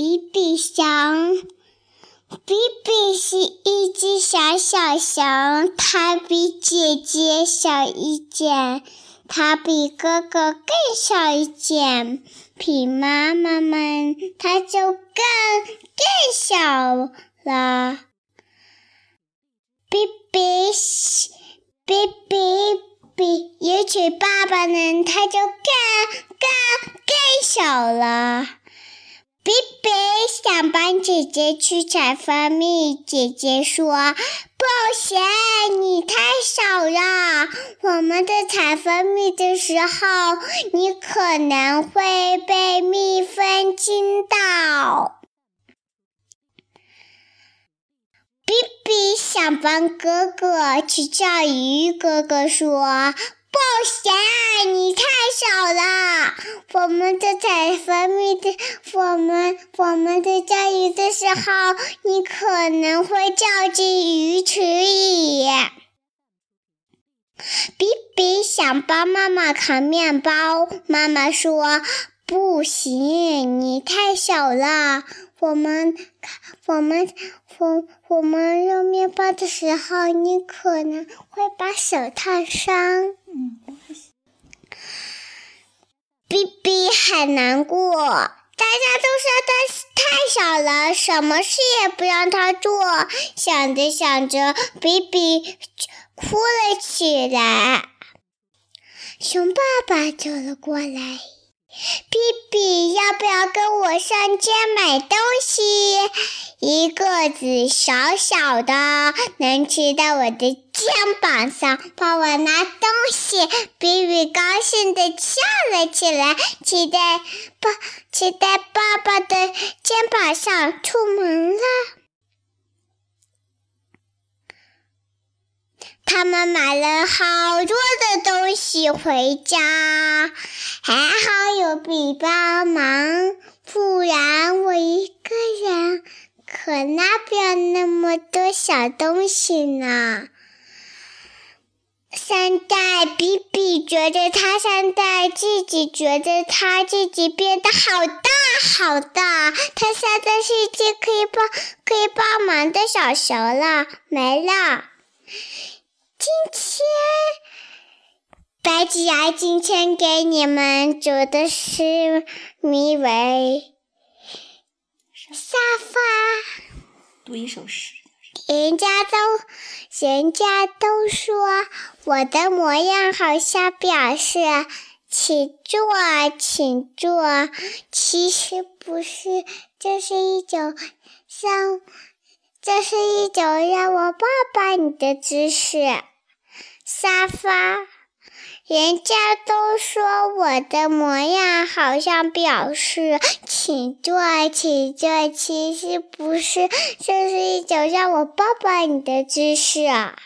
比比熊，比比是一只小小熊，它比姐姐小一点，它比哥哥更小一点，比妈妈们它就更更小了。比比，比比比，也许爸爸呢，它就更更更小了。比比想帮姐姐去采蜂蜜，姐姐说：“不行，你太小了。我们在采蜂蜜的时候，你可能会被蜜蜂惊到。”比比想帮哥哥去钓鱼，哥哥说。不行，我们在采蜂蜜的，我们我们在钓鱼的时候，你可能会掉进鱼池里。比比想帮妈妈扛面包，妈妈说：“不行，你太小了。我们，我们，我我们扔面包的时候，你可能会把手烫伤。”比比很难过，大家都说他太小了，什么事也不让他做。想着想着，比比哭了起来。熊爸爸走了过来。比比，要不要跟我上街买东西？一个子小小的，能骑到我的肩膀上，帮我拿东西。比比高兴地跳了起来，骑在爸骑在爸爸的肩膀上出门了。他们买了好多的东西回家，还好有比帮忙，不然我一个人可拿不了那么多小东西呢。现在比比觉得他现在自己觉得他自己变得好大好大，他现在是一只可以帮可以帮忙的小熊了，没了。今天，白吉牙今天给你们读的是名为沙发。读一首诗。人家都，人家都说我的模样好像表示请坐，请坐。其实不是，这是一种让，这是一种让我抱抱你的姿势。沙发，人家都说我的模样好像表示请坐，请坐。其实不是，这是一种让我抱抱你的姿势啊。